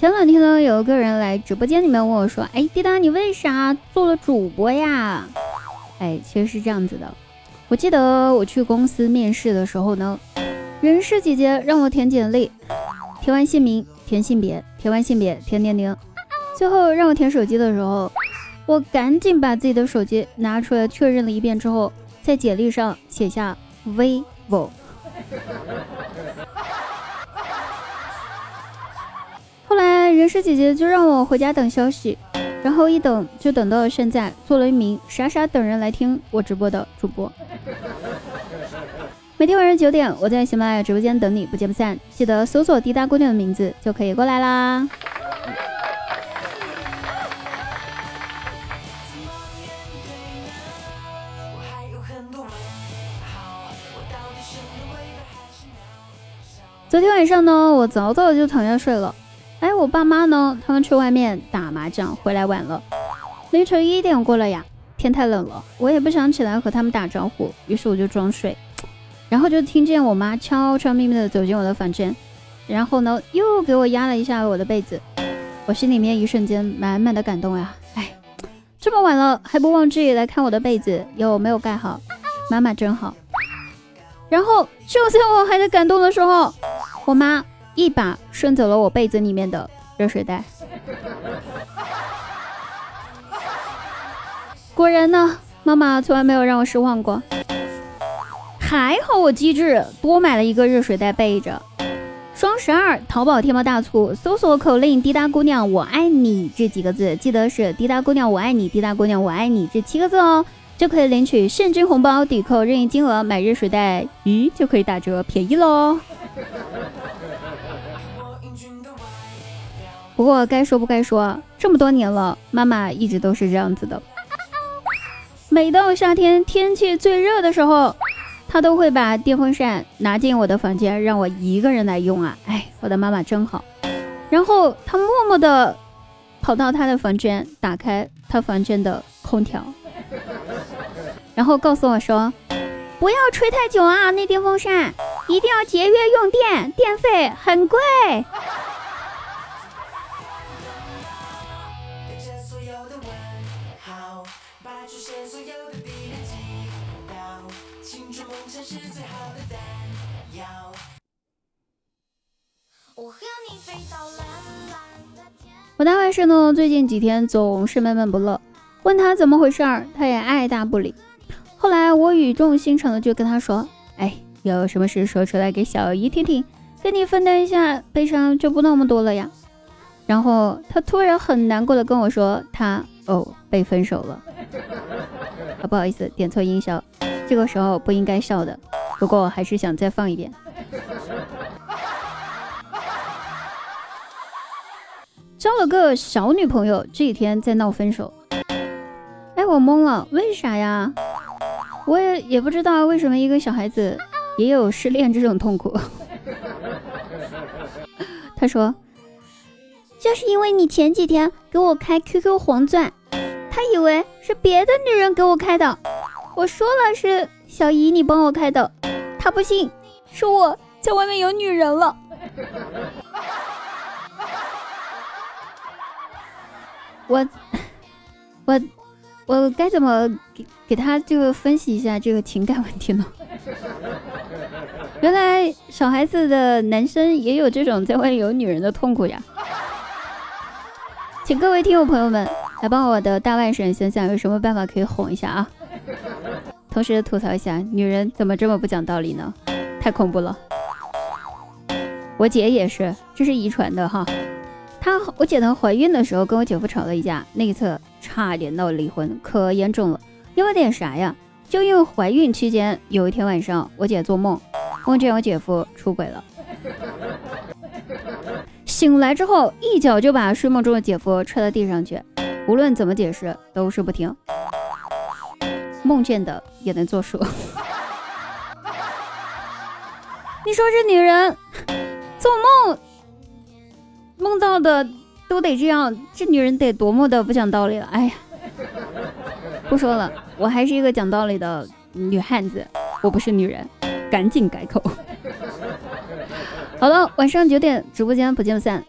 前两天呢，有个人来直播间里面问我说：“哎，滴答，你为啥做了主播呀？”哎，其实是这样子的。我记得我去公司面试的时候呢，人事姐姐让我填简历，填完姓名，填性别，填完性别，填年龄，最后让我填手机的时候，我赶紧把自己的手机拿出来确认了一遍之后，在简历上写下 vivo。后来人事姐姐就让我回家等消息，然后一等就等到了现在，做了一名傻傻等人来听我直播的主播。每天晚上九点，我在喜马拉雅直播间等你，不见不散。记得搜索滴答姑娘的名字就可以过来啦。昨天晚上呢，我早早就躺下睡了。哎，我爸妈呢？他们去外面打麻将，回来晚了，凌晨一点过了呀。天太冷了，我也不想起来和他们打招呼，于是我就装睡。然后就听见我妈悄悄咪咪的走进我的房间，然后呢，又给我压了一下我的被子。我心里面一瞬间满满的感动呀！哎，这么晚了还不忘记来看我的被子有没有盖好，妈妈真好。然后就在我还在感动的时候。我妈一把顺走了我被子里面的热水袋。果然呢，妈妈从来没有让我失望过。还好我机智，多买了一个热水袋备着。双十二，淘宝天猫大促，搜索口令“滴答姑娘我爱你”这几个字，记得是“滴答姑娘我爱你”，“滴答姑娘我爱你”这七个字哦，就可以领取现金红包，抵扣任意金额，买热水袋，咦，就可以打折，便宜喽。不过该说不该说，这么多年了，妈妈一直都是这样子的。每到夏天天气最热的时候，她都会把电风扇拿进我的房间，让我一个人来用啊！哎，我的妈妈真好。然后她默默的跑到她的房间，打开她房间的空调，然后告诉我说：“不要吹太久啊，那电风扇一定要节约用电，电费很贵。”我大外甥呢，最近几天总是闷闷不乐，问他怎么回事儿，他也爱答不理。后来我语重心长的就跟他说：“哎，有什么事说出来给小姨听听，跟你分担一下悲伤就不那么多了呀。”然后他突然很难过的跟我说：“他哦被分手了。”啊，不好意思，点错音效，这个时候不应该笑的。不过我还是想再放一遍。交了个小女朋友，这几天在闹分手。哎，我懵了，为啥呀？我也也不知道为什么一个小孩子也有失恋这种痛苦。他说，就是因为你前几天给我开 QQ 黄钻，他以为是别的女人给我开的。我说了是小姨你帮我开的，他不信，说我在外面有女人了。我我我该怎么给给他这个分析一下这个情感问题呢？原来小孩子的男生也有这种在外面有女人的痛苦呀！请各位听友朋友们来帮我的大外甥想想有什么办法可以哄一下啊！同时吐槽一下，女人怎么这么不讲道理呢？太恐怖了！我姐也是，这是遗传的哈。她我姐她怀孕的时候跟我姐夫吵了一架，那一次差点闹离婚，可严重了。因为点啥呀？就因为怀孕期间有一天晚上，我姐做梦梦见我姐夫出轨了，醒来之后一脚就把睡梦中的姐夫踹到地上去，无论怎么解释都是不听。梦见的也能作数。你说这女人做梦？梦到的都得这样，这女人得多么的不讲道理了！哎呀，不说了，我还是一个讲道理的女汉子，我不是女人，赶紧改口。好了，晚上九点直播间不见不散。